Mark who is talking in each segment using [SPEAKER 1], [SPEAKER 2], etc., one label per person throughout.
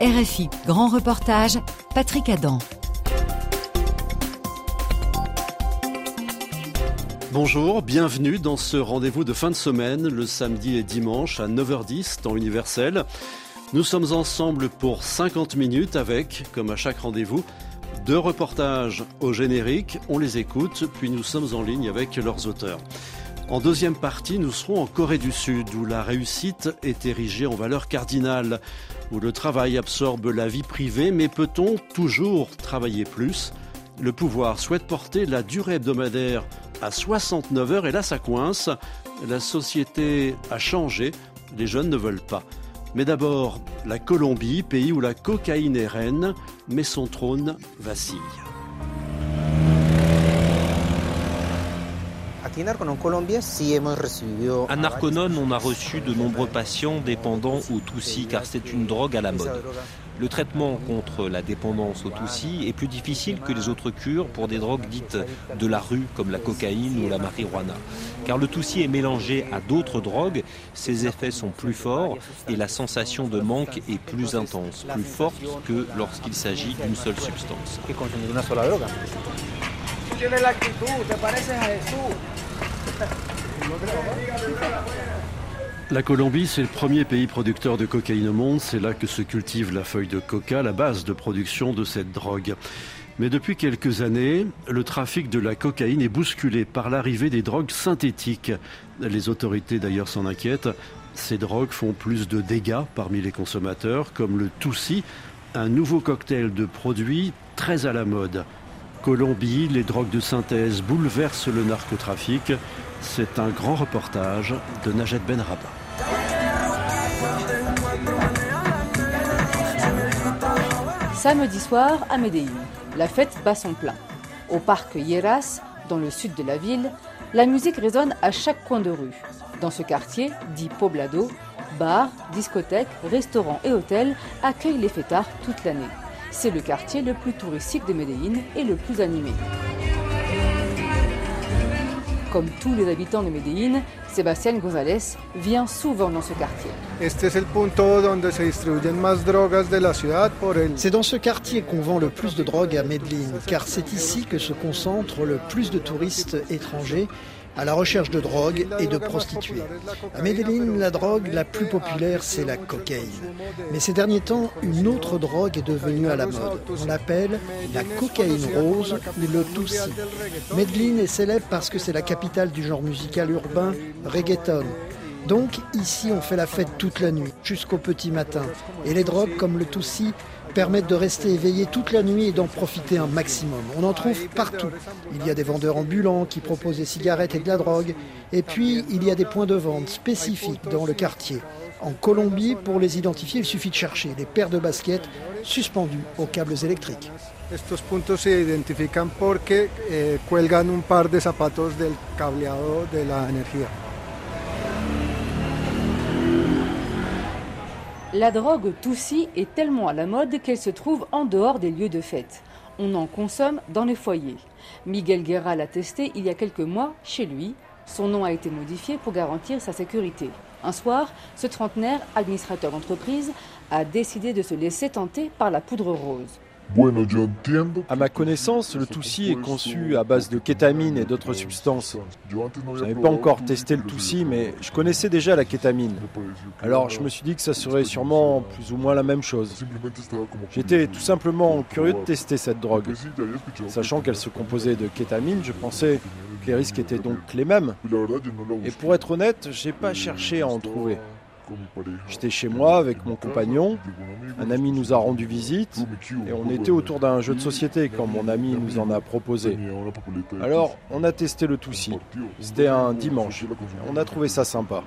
[SPEAKER 1] RFI, grand reportage, Patrick Adam.
[SPEAKER 2] Bonjour, bienvenue dans ce rendez-vous de fin de semaine, le samedi et dimanche à 9h10, temps universel. Nous sommes ensemble pour 50 minutes avec, comme à chaque rendez-vous, deux reportages au générique, on les écoute, puis nous sommes en ligne avec leurs auteurs. En deuxième partie, nous serons en Corée du Sud, où la réussite est érigée en valeur cardinale, où le travail absorbe la vie privée, mais peut-on toujours travailler plus? Le pouvoir souhaite porter la durée hebdomadaire à 69 heures, et là ça coince. La société a changé, les jeunes ne veulent pas. Mais d'abord, la Colombie, pays où la cocaïne est reine, mais son trône vacille.
[SPEAKER 3] À Narconon, on a reçu de nombreux patients dépendants au Tutsi car c'est une drogue à la mode. Le traitement contre la dépendance au Tutsi est plus difficile que les autres cures pour des drogues dites de la rue comme la cocaïne ou la marijuana. Car le Tutsi est mélangé à d'autres drogues, ses effets sont plus forts et la sensation de manque est plus intense, plus forte que lorsqu'il s'agit d'une seule substance.
[SPEAKER 2] La Colombie, c'est le premier pays producteur de cocaïne au monde. C'est là que se cultive la feuille de coca, la base de production de cette drogue. Mais depuis quelques années, le trafic de la cocaïne est bousculé par l'arrivée des drogues synthétiques. Les autorités d'ailleurs s'en inquiètent. Ces drogues font plus de dégâts parmi les consommateurs, comme le Toussi, un nouveau cocktail de produits très à la mode. Colombie, les drogues de synthèse bouleversent le narcotrafic. C'est un grand reportage de Najed Benraba.
[SPEAKER 4] Samedi soir à Medellín, la fête bat son plein. Au parc Hieras, dans le sud de la ville, la musique résonne à chaque coin de rue. Dans ce quartier, dit Poblado, bars, discothèques, restaurants et hôtels accueillent les fêtards toute l'année. C'est le quartier le plus touristique de Medellín et le plus animé. Comme tous les habitants de Medellín, Sébastien González vient souvent dans ce quartier.
[SPEAKER 5] C'est dans ce quartier qu'on vend le plus de drogue à Medellín, car c'est ici que se concentrent le plus de touristes étrangers à la recherche de drogue et de prostituées. À Medellín, la drogue la plus populaire, c'est la cocaïne. Mais ces derniers temps, une autre drogue est devenue à la mode. On l'appelle la cocaïne rose ou le Tutsi. Medellín est célèbre parce que c'est la capitale du genre musical urbain reggaeton. Donc ici, on fait la fête toute la nuit, jusqu'au petit matin. Et les drogues comme le Tutsi permettent de rester éveillé toute la nuit et d'en profiter un maximum. On en trouve partout. Il y a des vendeurs ambulants qui proposent des cigarettes et de la drogue. Et puis, il y a des points de vente spécifiques dans le quartier. En Colombie, pour les identifier, il suffit de chercher des paires de baskets suspendues aux câbles électriques.
[SPEAKER 6] Estos puntos se eh, un par de zapatos del cableado de la.
[SPEAKER 4] La drogue Toussi est tellement à la mode qu'elle se trouve en dehors des lieux de fête. On en consomme dans les foyers. Miguel Guerra l'a testé il y a quelques mois chez lui. Son nom a été modifié pour garantir sa sécurité. Un soir, ce trentenaire, administrateur d'entreprise, a décidé de se laisser tenter par la poudre rose.
[SPEAKER 7] À ma connaissance, le Toussi est conçu à base de kétamine et d'autres substances. Je n'avais pas encore testé le Toussi, mais je connaissais déjà la kétamine. Alors je me suis dit que ça serait sûrement plus ou moins la même chose. J'étais tout simplement curieux de tester cette drogue. Sachant qu'elle se composait de kétamine, je pensais que les risques étaient donc les mêmes. Et pour être honnête, j'ai pas cherché à en trouver. J'étais chez moi avec mon compagnon, un ami nous a rendu visite et on était autour d'un jeu de société quand mon ami nous en a proposé. Alors on a testé le Toussi. C'était un dimanche. On a trouvé ça sympa.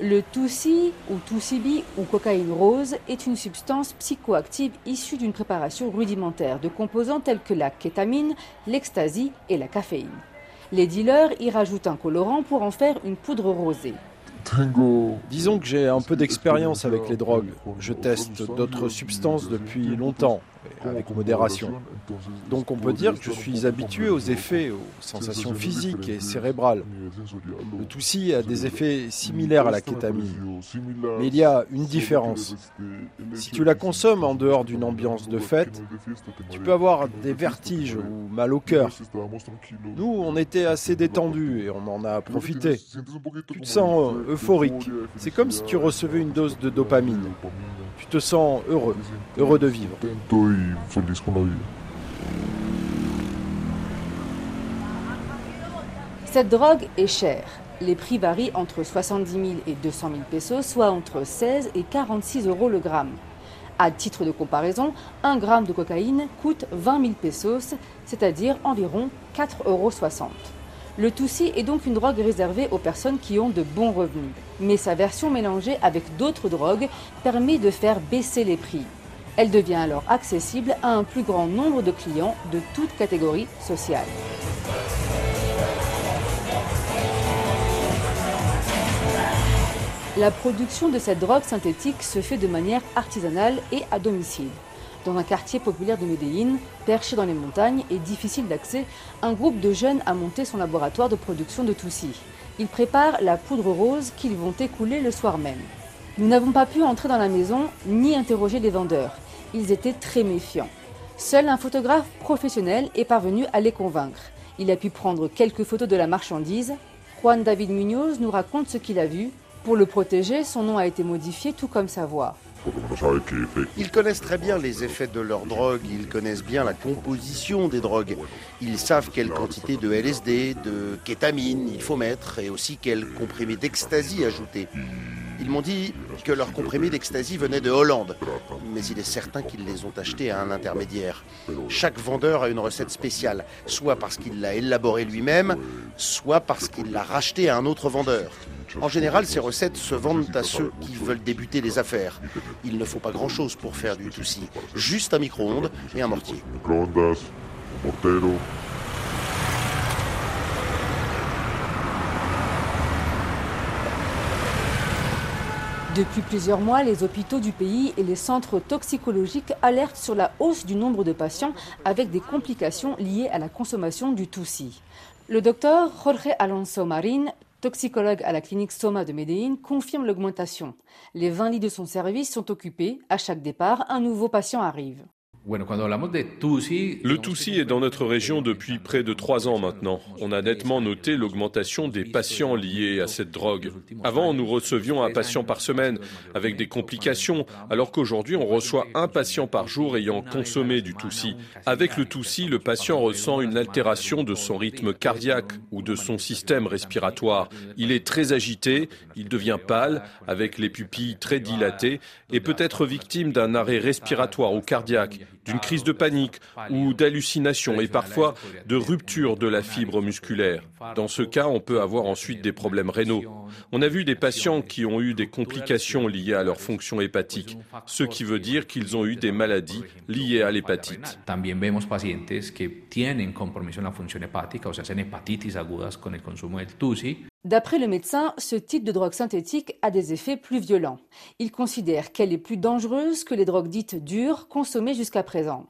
[SPEAKER 4] Le Toussi ou Toussibi ou cocaïne rose est une substance psychoactive issue d'une préparation rudimentaire de composants tels que la kétamine, l'ecstasy et la caféine. Les dealers y rajoutent un colorant pour en faire une poudre rosée.
[SPEAKER 7] Disons que j'ai un peu d'expérience avec les drogues. Je teste d'autres substances depuis longtemps. Avec modération. Donc on peut dire que je suis habitué aux effets, aux sensations physiques et cérébrales. Le Tutsi a des effets similaires à la kétamine. Mais il y a une différence. Si tu la consommes en dehors d'une ambiance de fête, tu peux avoir des vertiges ou mal au cœur. Nous, on était assez détendus et on en a profité. Tu te sens euphorique. C'est comme si tu recevais une dose de dopamine. Tu te sens heureux, heureux de vivre.
[SPEAKER 4] Cette drogue est chère. Les prix varient entre 70 000 et 200 000 pesos, soit entre 16 et 46 euros le gramme. À titre de comparaison, un gramme de cocaïne coûte 20 000 pesos, c'est-à-dire environ 4,60 euros. Le Tutsi est donc une drogue réservée aux personnes qui ont de bons revenus. Mais sa version mélangée avec d'autres drogues permet de faire baisser les prix. Elle devient alors accessible à un plus grand nombre de clients de toutes catégories sociales. La production de cette drogue synthétique se fait de manière artisanale et à domicile. Dans un quartier populaire de Medellín, perché dans les montagnes et difficile d'accès, un groupe de jeunes a monté son laboratoire de production de Toussi. Ils préparent la poudre rose qu'ils vont écouler le soir même. Nous n'avons pas pu entrer dans la maison ni interroger les vendeurs. Ils étaient très méfiants. Seul un photographe professionnel est parvenu à les convaincre. Il a pu prendre quelques photos de la marchandise. Juan David Munoz nous raconte ce qu'il a vu. Pour le protéger, son nom a été modifié tout comme sa voix.
[SPEAKER 8] Ils connaissent très bien les effets de leur drogue, ils connaissent bien la composition des drogues. Ils savent quelle quantité de LSD, de kétamine il faut mettre et aussi quel comprimé d'ecstasy ajouter. Ils m'ont dit que leurs comprimés d'ecstasy venaient de Hollande, mais il est certain qu'ils les ont achetés à un intermédiaire. Chaque vendeur a une recette spéciale, soit parce qu'il l'a élaborée lui-même, soit parce qu'il l'a racheté à un autre vendeur. En général, ces recettes se vendent à ceux qui veulent débuter les affaires. Il ne faut pas grand-chose pour faire du toussi, juste un micro-ondes et un mortier.
[SPEAKER 4] Depuis plusieurs mois, les hôpitaux du pays et les centres toxicologiques alertent sur la hausse du nombre de patients avec des complications liées à la consommation du Toussi. Le docteur Jorge Alonso Marin, toxicologue à la clinique Soma de Medellín, confirme l'augmentation. Les 20 lits de son service sont occupés. À chaque départ, un nouveau patient arrive.
[SPEAKER 9] Le Tutsi est dans notre région depuis près de trois ans maintenant. On a nettement noté l'augmentation des patients liés à cette drogue. Avant, nous recevions un patient par semaine avec des complications, alors qu'aujourd'hui, on reçoit un patient par jour ayant consommé du Tutsi. Avec le Tutsi, le patient ressent une altération de son rythme cardiaque ou de son système respiratoire. Il est très agité, il devient pâle, avec les pupilles très dilatées, et peut être victime d'un arrêt respiratoire ou cardiaque d'une crise de panique ou d'hallucination et parfois de rupture de la fibre musculaire. Dans ce cas, on peut avoir ensuite des problèmes rénaux. On a vu des patients qui ont eu des complications liées à leur fonction hépatique, ce qui veut dire qu'ils ont eu des maladies liées à l'hépatite.
[SPEAKER 4] D'après le médecin, ce type de drogue synthétique a des effets plus violents. Il considère qu'elle est plus dangereuse que les drogues dites dures consommées jusqu'à présent.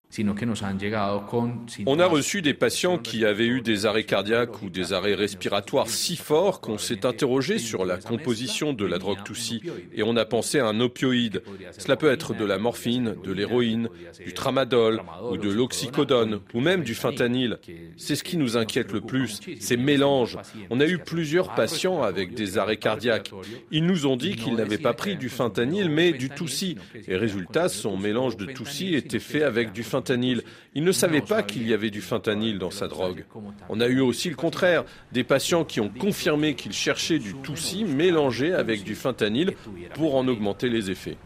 [SPEAKER 9] On a reçu des patients qui avaient eu des arrêts cardiaques ou des arrêts respiratoires si forts qu'on s'est interrogé sur la composition de la drogue Toussi et on a pensé à un opioïde. Cela peut être de la morphine, de l'héroïne, du tramadol ou de l'oxycodone ou même du fentanyl. C'est ce qui nous inquiète le plus, ces mélanges. On a eu plusieurs avec des arrêts cardiaques. Ils nous ont dit qu'ils n'avaient pas pris du fentanyl, mais du Toussi. Et résultat, son mélange de Toussi était fait avec du fentanyl. Ils ne savaient pas qu'il y avait du fentanyl dans sa drogue. On a eu aussi le contraire, des patients qui ont confirmé qu'ils cherchaient du Toussi mélangé avec du fentanyl pour en augmenter les effets.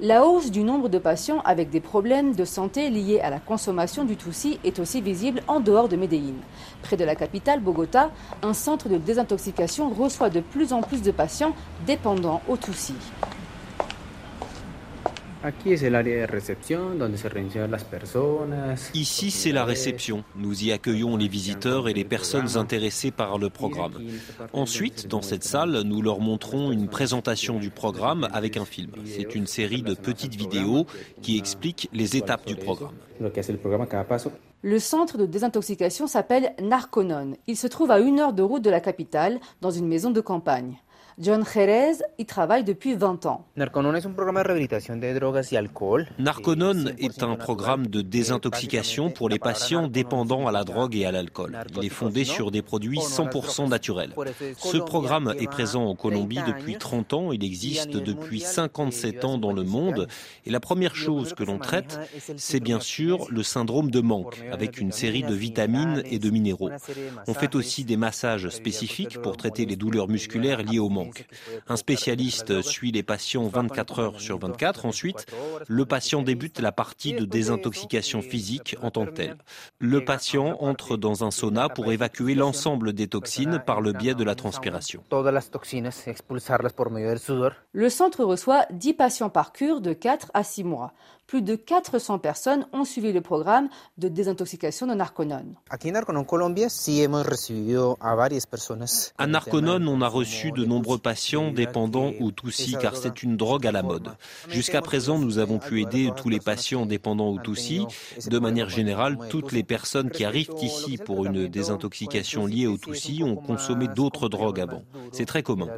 [SPEAKER 4] La hausse du nombre de patients avec des problèmes de santé liés à la consommation du Toussi est aussi visible en dehors de Medellín. Près de la capitale, Bogota, un centre de désintoxication reçoit de plus en plus de patients dépendants au Toussi.
[SPEAKER 3] Ici, c'est la réception. Nous y accueillons les visiteurs et les personnes intéressées par le programme. Ensuite, dans cette salle, nous leur montrons une présentation du programme avec un film. C'est une série de petites vidéos qui expliquent les étapes du programme.
[SPEAKER 4] Le centre de désintoxication s'appelle Narconon. Il se trouve à une heure de route de la capitale, dans une maison de campagne. John Jerez y travaille depuis 20 ans.
[SPEAKER 3] Narconon est un programme de désintoxication pour les patients dépendants à la drogue et à l'alcool. Il est fondé sur des produits 100% naturels. Ce programme est présent en Colombie depuis 30 ans. Il existe depuis 57 ans dans le monde. Et la première chose que l'on traite, c'est bien sûr le syndrome de manque, avec une série de vitamines et de minéraux. On fait aussi des massages spécifiques pour traiter les douleurs musculaires liées au manque. Un spécialiste suit les patients 24 heures sur 24. Ensuite, le patient débute la partie de désintoxication physique en tant que telle. Le patient entre dans un sauna pour évacuer l'ensemble des toxines par le biais de la transpiration.
[SPEAKER 4] Le centre reçoit 10 patients par cure de 4 à 6 mois plus de 400 personnes ont suivi le programme de désintoxication de Narconon.
[SPEAKER 3] À Narconon, on a reçu de nombreux patients dépendants ou Tutsi car c'est une drogue à la mode. Jusqu'à présent, nous avons pu aider tous les patients dépendants ou Tutsi. De manière générale, toutes les personnes qui arrivent ici pour une désintoxication liée au Tutsi ont consommé d'autres drogues avant. C'est très commun.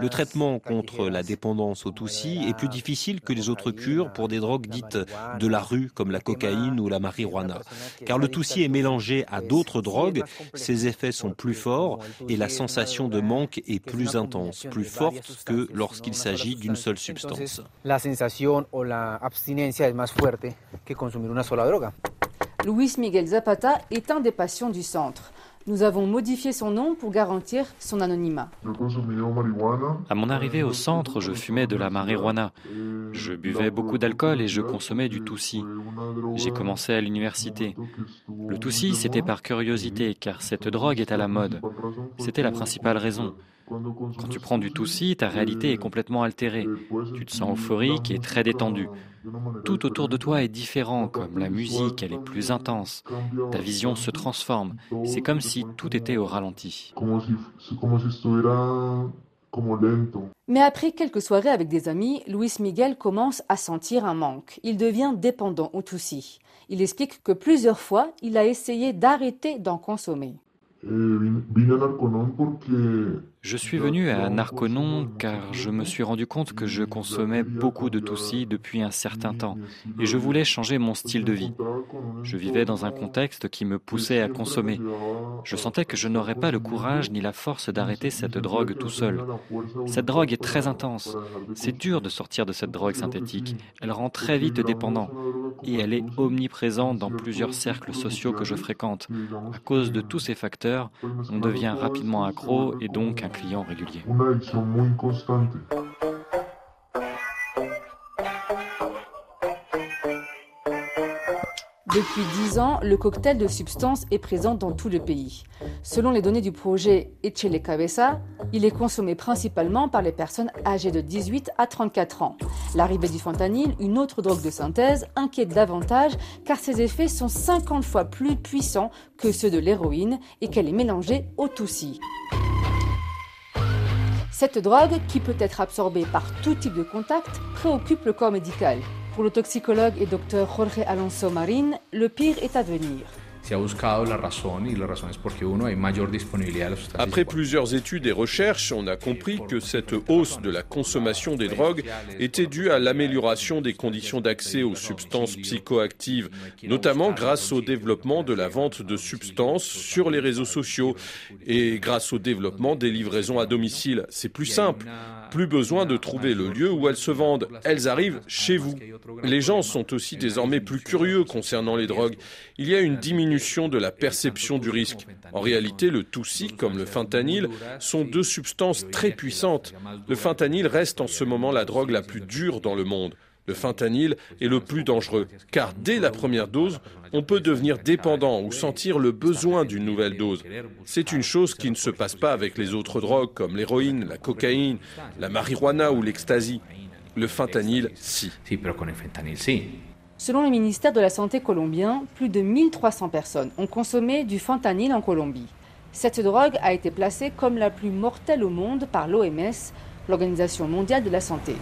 [SPEAKER 3] Le traitement contre la dépendance au Tutsi est plus difficile que les autres cures pour des drogues dites de la rue comme la cocaïne ou la marijuana. Car le Tutsi est mélangé à d'autres drogues, ses effets sont plus forts et la sensation de manque est plus intense, plus forte que lorsqu'il s'agit d'une seule substance.
[SPEAKER 4] La sensation ou la abstinencia est plus forte que consommer une seule drogue. Luis Miguel Zapata est un des patients du centre. Nous avons modifié son nom pour garantir son anonymat.
[SPEAKER 10] À mon arrivée au centre, je fumais de la marijuana. Je buvais beaucoup d'alcool et je consommais du Toussi. J'ai commencé à l'université. Le Toussi, c'était par curiosité, car cette drogue est à la mode. C'était la principale raison. Quand tu prends du Toussi, ta réalité est complètement altérée. Tu te sens euphorique et très détendu. Tout autour de toi est différent, comme la musique, elle est plus intense. Ta vision se transforme. C'est comme si tout était au ralenti.
[SPEAKER 4] Mais après quelques soirées avec des amis, Luis Miguel commence à sentir un manque. Il devient dépendant au Toussi. Il explique que plusieurs fois, il a essayé d'arrêter d'en consommer.
[SPEAKER 10] Je suis venu à Narconon car je me suis rendu compte que je consommais beaucoup de Tutsi depuis un certain temps et je voulais changer mon style de vie. Je vivais dans un contexte qui me poussait à consommer. Je sentais que je n'aurais pas le courage ni la force d'arrêter cette drogue tout seul. Cette drogue est très intense. C'est dur de sortir de cette drogue synthétique. Elle rend très vite dépendant et elle est omniprésente dans plusieurs cercles sociaux que je fréquente. À cause de tous ces facteurs, on devient rapidement accro et donc un client régulier.
[SPEAKER 4] Depuis 10 ans, le cocktail de substances est présent dans tout le pays. Selon les données du projet Echele Cabeza, il est consommé principalement par les personnes âgées de 18 à 34 ans. L'arrivée du fentanyl, une autre drogue de synthèse, inquiète davantage car ses effets sont 50 fois plus puissants que ceux de l'héroïne et qu'elle est mélangée au Toussi. Cette drogue, qui peut être absorbée par tout type de contact, préoccupe le corps médical. Pour le toxicologue et docteur Jorge Alonso Marin, le pire est à venir.
[SPEAKER 9] Après plusieurs études et recherches, on a compris que cette hausse de la consommation des drogues était due à l'amélioration des conditions d'accès aux substances psychoactives, notamment grâce au développement de la vente de substances sur les réseaux sociaux et grâce au développement des livraisons à domicile. C'est plus simple. Plus besoin de trouver le lieu où elles se vendent. Elles arrivent chez vous. Les gens sont aussi désormais plus curieux concernant les drogues. Il y a une diminution de la perception du risque. En réalité, le Toussi comme le fentanyl sont deux substances très puissantes. Le fentanyl reste en ce moment la drogue la plus dure dans le monde. Le fentanyl est le plus dangereux, car dès la première dose, on peut devenir dépendant ou sentir le besoin d'une nouvelle dose. C'est une chose qui ne se passe pas avec les autres drogues comme l'héroïne, la cocaïne, la marijuana ou l'ecstasy. Le fentanyl, si.
[SPEAKER 4] Selon le ministère de la Santé colombien, plus de 1300 personnes ont consommé du fentanyl en Colombie. Cette drogue a été placée comme la plus mortelle au monde par l'OMS, l'Organisation mondiale de la santé.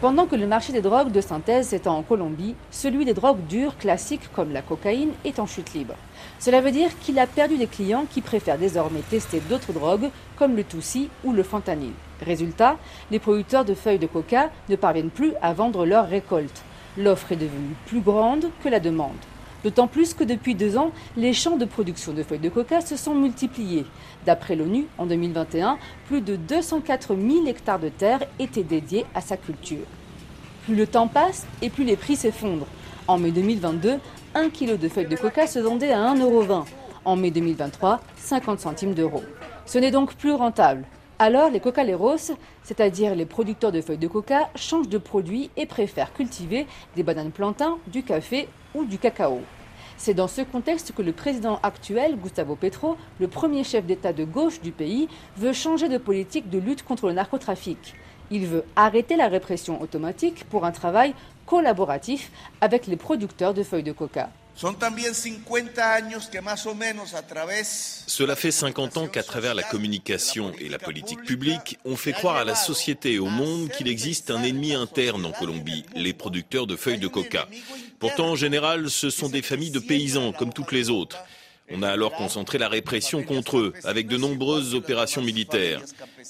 [SPEAKER 4] Pendant que le marché des drogues de synthèse s'étend en Colombie, celui des drogues dures classiques comme la cocaïne est en chute libre. Cela veut dire qu'il a perdu des clients qui préfèrent désormais tester d'autres drogues comme le Toussi ou le fentanyl. Résultat, les producteurs de feuilles de coca ne parviennent plus à vendre leurs récoltes. L'offre est devenue plus grande que la demande. D'autant plus que depuis deux ans, les champs de production de feuilles de coca se sont multipliés. D'après l'ONU, en 2021, plus de 204 000 hectares de terre étaient dédiés à sa culture. Plus le temps passe et plus les prix s'effondrent. En mai 2022, un kilo de feuilles de coca se vendait à 1,20€. En mai 2023, 50 centimes d'euros. Ce n'est donc plus rentable. Alors, les cocaleros, c'est-à-dire les producteurs de feuilles de coca, changent de produit et préfèrent cultiver des bananes plantains, du café ou du cacao. C'est dans ce contexte que le président actuel, Gustavo Petro, le premier chef d'État de gauche du pays, veut changer de politique de lutte contre le narcotrafic. Il veut arrêter la répression automatique pour un travail collaboratif avec les producteurs de feuilles de coca.
[SPEAKER 11] Cela fait 50 ans qu'à travers la communication et la politique publique, on fait croire à la société et au monde qu'il existe un ennemi interne en Colombie, les producteurs de feuilles de coca. Pourtant, en général, ce sont des familles de paysans comme toutes les autres. On a alors concentré la répression contre eux, avec de nombreuses opérations militaires.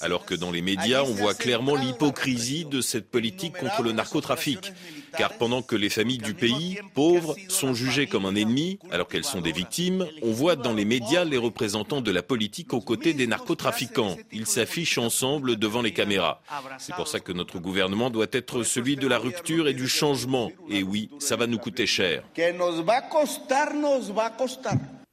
[SPEAKER 11] Alors que dans les médias, on voit clairement l'hypocrisie de cette politique contre le narcotrafic. Car pendant que les familles du pays, pauvres, sont jugées comme un ennemi, alors qu'elles sont des victimes, on voit dans les médias les représentants de la politique aux côtés des narcotrafiquants. Ils s'affichent ensemble devant les caméras. C'est pour ça que notre gouvernement doit être celui de la rupture et du changement. Et oui, ça va nous coûter cher.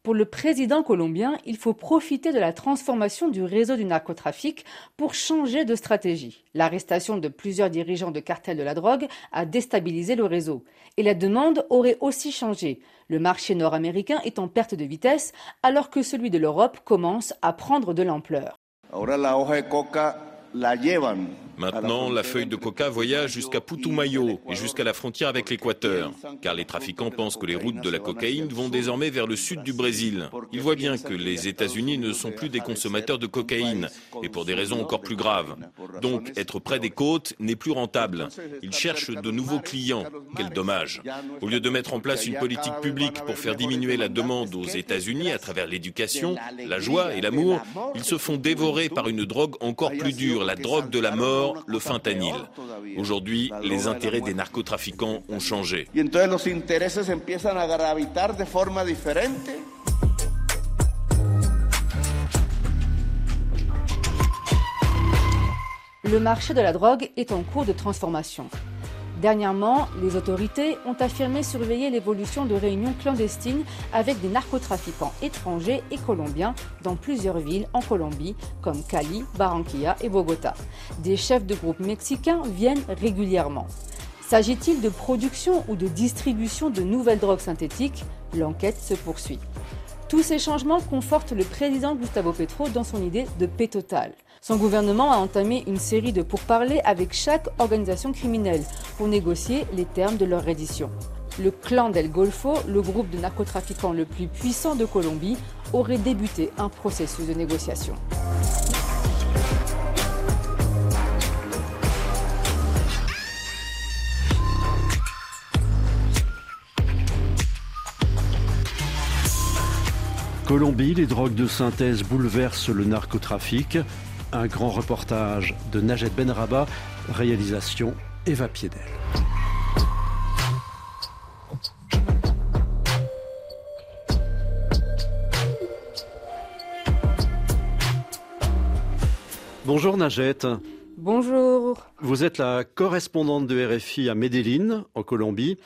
[SPEAKER 4] Pour le président colombien, il faut profiter de la transformation du réseau du narcotrafic pour changer de stratégie. L'arrestation de plusieurs dirigeants de cartels de la drogue a déstabilisé le réseau. Et la demande aurait aussi changé. Le marché nord-américain est en perte de vitesse alors que celui de l'Europe commence à prendre de l'ampleur.
[SPEAKER 11] Maintenant, la feuille de coca voyage jusqu'à Putumayo et jusqu'à la frontière avec l'Équateur, car les trafiquants pensent que les routes de la cocaïne vont désormais vers le sud du Brésil. Ils voient bien que les États-Unis ne sont plus des consommateurs de cocaïne, et pour des raisons encore plus graves. Donc, être près des côtes n'est plus rentable. Ils cherchent de nouveaux clients. Quel dommage. Au lieu de mettre en place une politique publique pour faire diminuer la demande aux États-Unis à travers l'éducation, la joie et l'amour, ils se font dévorer par une drogue encore plus dure, la drogue de la mort le fentanyl. Aujourd'hui, les intérêts des narcotrafiquants ont changé.
[SPEAKER 4] Le marché de la drogue est en cours de transformation. Dernièrement, les autorités ont affirmé surveiller l'évolution de réunions clandestines avec des narcotrafiquants étrangers et colombiens dans plusieurs villes en Colombie, comme Cali, Barranquilla et Bogota. Des chefs de groupes mexicains viennent régulièrement. S'agit-il de production ou de distribution de nouvelles drogues synthétiques? L'enquête se poursuit. Tous ces changements confortent le président Gustavo Petro dans son idée de paix totale. Son gouvernement a entamé une série de pourparlers avec chaque organisation criminelle pour négocier les termes de leur reddition. Le clan del Golfo, le groupe de narcotrafiquants le plus puissant de Colombie, aurait débuté un processus de négociation.
[SPEAKER 2] Colombie, les drogues de synthèse bouleversent le narcotrafic. Un grand reportage de Najet Benraba, réalisation Eva Piedel. Bonjour Najette.
[SPEAKER 4] Bonjour.
[SPEAKER 2] Vous êtes la correspondante de RFI à Medellín, en Colombie.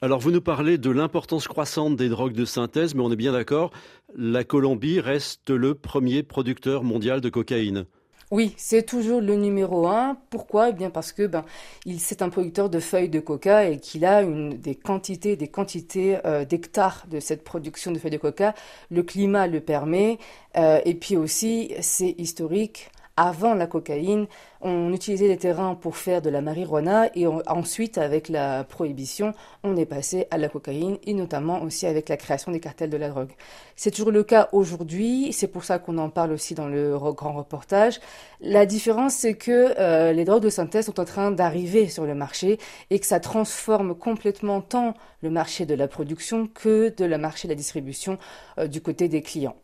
[SPEAKER 2] Alors vous nous parlez de l'importance croissante des drogues de synthèse, mais on est bien d'accord, la Colombie reste le premier producteur mondial de cocaïne.
[SPEAKER 4] Oui, c'est toujours le numéro un. Pourquoi? Eh bien parce que ben, il c'est un producteur de feuilles de coca et qu'il a une, des quantités, des quantités euh, d'hectares de cette production de feuilles de coca. Le climat le permet euh, et puis aussi c'est historique Avant la cocaïne, on utilisait les terrains pour faire de la marijuana et ensuite, avec la prohibition, on est passé à la cocaïne et notamment aussi avec la création des cartels de la drogue. C'est toujours le cas aujourd'hui, c'est pour ça qu'on en parle aussi dans le grand reportage. La différence, c'est que euh, les drogues de synthèse sont en train d'arriver sur le marché et que ça transforme complètement tant le marché de la production que de le marché de la distribution euh, du côté des clients.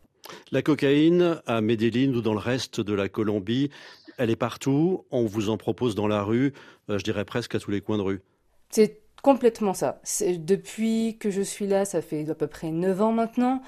[SPEAKER 2] La cocaïne à Medellin ou dans le reste de la Colombie, elle est partout. On vous en propose dans la rue, euh, je dirais presque à tous les coins de rue.
[SPEAKER 4] C'est complètement ça. Depuis que je suis là, ça fait à peu près 9 ans maintenant.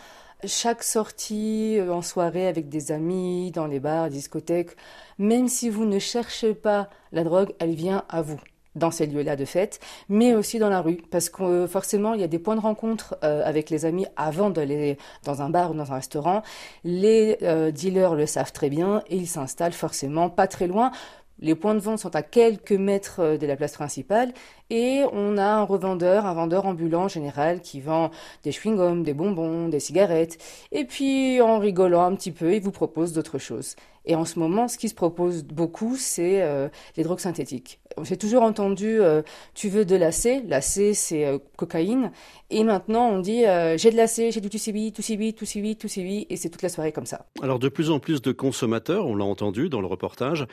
[SPEAKER 4] Chaque sortie euh, en soirée avec des amis, dans les bars, discothèques, même si vous ne cherchez pas la drogue, elle vient à vous dans ces lieux-là de fête, mais aussi dans la rue, parce que euh, forcément, il y a des points de rencontre euh, avec les amis avant d'aller dans un bar ou dans un restaurant. Les euh, dealers le savent très bien et ils s'installent forcément pas très loin. Les points de vente sont à quelques mètres de la place principale et on a un revendeur, un vendeur ambulant en général qui vend des chewing-gums, des bonbons, des cigarettes. Et puis en rigolant un petit peu, il vous propose d'autres choses. Et en ce moment, ce qui se propose beaucoup, c'est euh, les drogues synthétiques. J'ai toujours entendu, euh, tu veux de l'AC, l'AC c'est euh, cocaïne, et maintenant on dit, j'ai de l'AC, j'ai du TCB, TCB, TCB, TCB, et c'est toute la soirée comme ça.
[SPEAKER 2] Alors de plus en plus de consommateurs, on l'a entendu dans le reportage.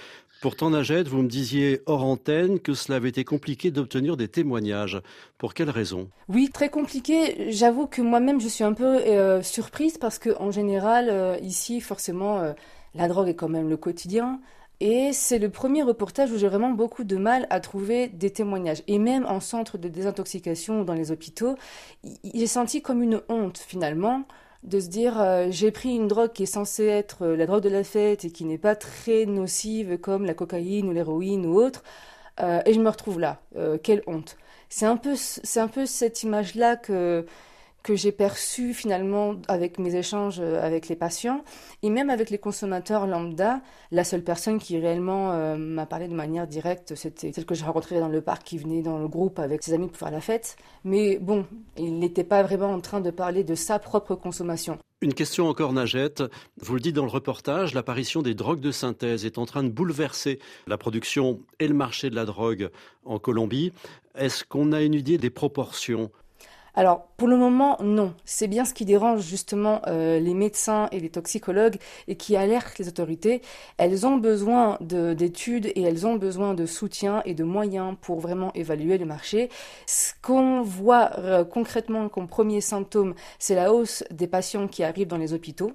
[SPEAKER 2] Pourtant, Najed, vous me disiez hors antenne que cela avait été compliqué d'obtenir des témoignages. Pour quelles raisons
[SPEAKER 4] Oui, très compliqué. J'avoue que moi-même, je suis un peu surprise parce qu'en général, ici, forcément la drogue est quand même le quotidien. Et c'est le premier reportage où j'ai vraiment beaucoup de mal à trouver des témoignages. Et même en centre de désintoxication ou dans les hôpitaux, j'ai senti comme une honte finalement de se dire euh, j'ai pris une drogue qui est censée être euh, la drogue de la fête et qui n'est pas très nocive comme la cocaïne ou l'héroïne ou autre, euh, et je me retrouve là. quelle honte. C'est un peu, c'est un peu cette image-là que que j'ai perçu finalement avec mes échanges euh, avec les patients et même avec les consommateurs lambda. La seule personne qui réellement euh, m'a parlé de manière directe, c'était celle que j'ai rencontrée dans le parc qui venait dans le groupe avec ses amis pour faire la fête. Mais bon, il n'était pas vraiment en train de parler de sa propre consommation.
[SPEAKER 2] Une question encore, Nagette. Vous le dites dans le reportage, l'apparition des drogues de synthèse est en train de bouleverser la production et le marché de la drogue en Colombie. Est-ce qu'on a une idée des proportions
[SPEAKER 4] alors, pour le moment, non. C'est bien ce qui dérange justement euh, les médecins et les toxicologues et qui alerte les autorités. Elles ont besoin d'études et elles ont besoin de soutien et de moyens pour vraiment évaluer le marché. Ce qu'on voit euh, concrètement comme premier symptôme, c'est la hausse des patients qui arrivent dans les hôpitaux.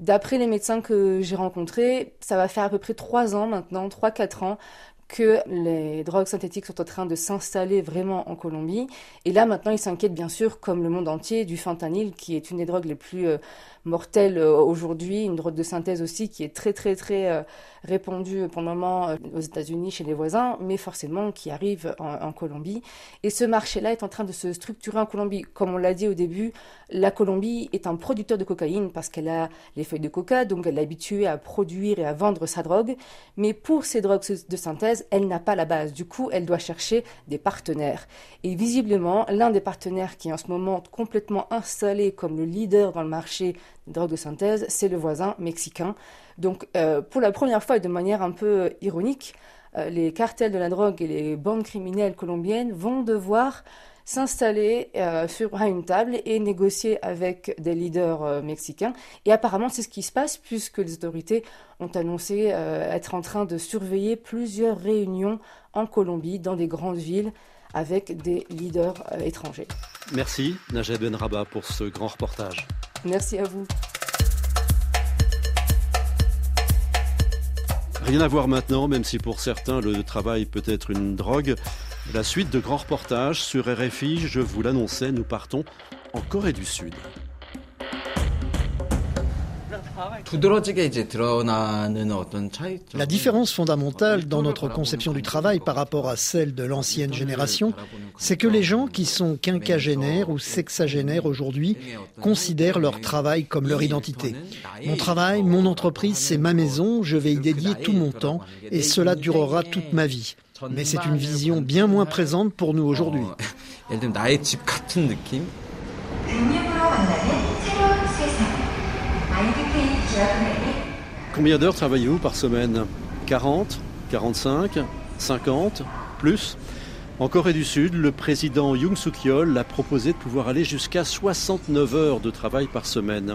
[SPEAKER 4] D'après les médecins que j'ai rencontrés, ça va faire à peu près trois ans maintenant, trois, quatre ans, que les drogues synthétiques sont en train de s'installer vraiment en Colombie. Et là, maintenant, ils s'inquiètent bien sûr, comme le monde entier, du fentanyl, qui est une des drogues les plus euh, mortelles euh, aujourd'hui, une drogue de synthèse aussi, qui est très, très, très euh, répandue pour le moment aux États-Unis, chez les voisins, mais forcément qui arrive en, Colombie. Et ce marché-là est en train de se structurer en Colombie. Comme on l'a dit au début, la Colombie est un producteur de cocaïne parce qu'elle a les feuilles de coca, donc elle est habituée à produire et à vendre sa drogue. Mais pour ces drogues de synthèse, elle n'a pas la base. Du coup, elle doit chercher des partenaires. Et visiblement, l'un des partenaires qui est en ce moment complètement installé comme le leader dans le marché des drogues de synthèse, c'est le voisin mexicain. Donc, euh, pour la première fois et de manière un peu euh, ironique, euh, les cartels de la drogue et les bandes criminelles colombiennes vont devoir s'installer sur une table et négocier avec des leaders mexicains. Et apparemment, c'est ce qui se passe puisque les autorités ont annoncé être en train de surveiller plusieurs réunions en Colombie, dans des grandes villes, avec des leaders étrangers.
[SPEAKER 2] Merci, Najed Benraba, pour ce grand reportage.
[SPEAKER 4] Merci à vous.
[SPEAKER 2] Rien à voir maintenant, même si pour certains le travail peut être une drogue. La suite de grands reportages sur RFI, je vous l'annonçais, nous partons en Corée du Sud.
[SPEAKER 5] La différence fondamentale dans notre conception du travail par rapport à celle de l'ancienne génération, c'est que les gens qui sont quinquagénaires ou sexagénaires aujourd'hui considèrent leur travail comme leur identité. Mon travail, mon entreprise, c'est ma maison, je vais y dédier tout mon temps et cela durera toute ma vie. Mais c'est une vision bien moins présente pour nous aujourd'hui.
[SPEAKER 2] Combien d'heures travaillez-vous par semaine? 40 45 50 Plus? En Corée du Sud, le président Yoon Suk-yeol a proposé de pouvoir aller jusqu'à 69 heures de travail par semaine.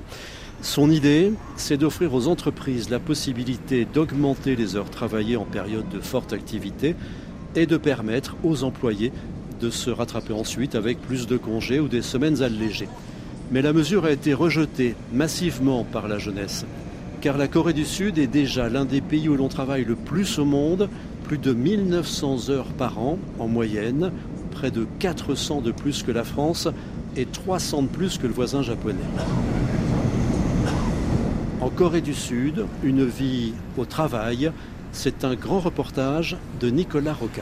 [SPEAKER 2] Son idée, c'est d'offrir aux entreprises la possibilité d'augmenter les heures travaillées en période de forte activité et de permettre aux employés de se rattraper ensuite avec plus de congés ou des semaines allégées. Mais la mesure a été rejetée massivement par la jeunesse, car la Corée du Sud est déjà l'un des pays où l'on travaille le plus au monde, plus de 1900 heures par an en moyenne, près de 400 de plus que la France et 300 de plus que le voisin japonais. En Corée du Sud, une vie au travail, c'est un grand reportage de Nicolas Roca.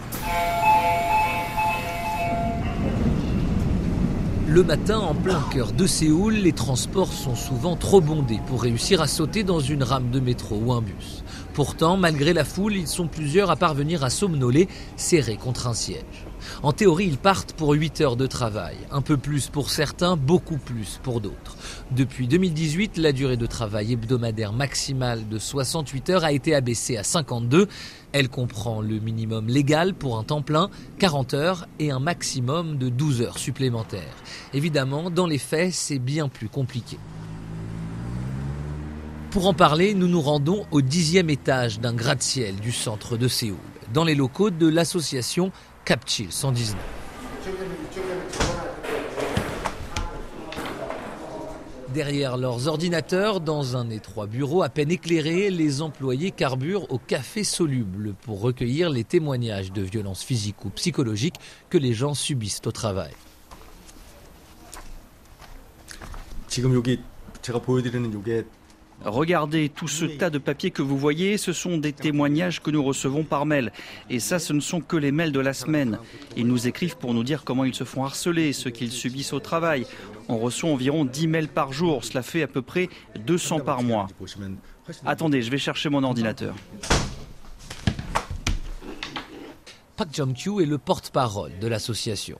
[SPEAKER 12] Le matin, en plein cœur de Séoul, les transports sont souvent trop bondés pour réussir à sauter dans une rame de métro ou un bus. Pourtant, malgré la foule, ils sont plusieurs à parvenir à somnoler, serrés contre un siège. En théorie, ils partent pour 8 heures de travail, un peu plus pour certains, beaucoup plus pour d'autres. Depuis 2018, la durée de travail hebdomadaire maximale de 68 heures a été abaissée à 52. Elle comprend le minimum légal pour un temps plein, 40 heures, et un maximum de 12 heures supplémentaires. Évidemment, dans les faits, c'est bien plus compliqué. Pour en parler, nous nous rendons au dixième étage d'un gratte-ciel du centre de Séoul, dans les locaux de l'association Capchill 119. Derrière leurs ordinateurs, dans un étroit bureau à peine éclairé, les employés carburent au café soluble pour recueillir les témoignages de violences physiques ou psychologiques que les gens subissent au travail.
[SPEAKER 13] Regardez tout ce tas de papiers que vous voyez, ce sont des témoignages que nous recevons par mail. Et ça, ce ne sont que les mails de la semaine. Ils nous écrivent pour nous dire comment ils se font harceler, ce qu'ils subissent au travail. On reçoit environ 10 mails par jour, cela fait à peu près 200 par mois. Attendez, je vais chercher mon ordinateur.
[SPEAKER 12] Pak Jong-kyu est le porte-parole de l'association.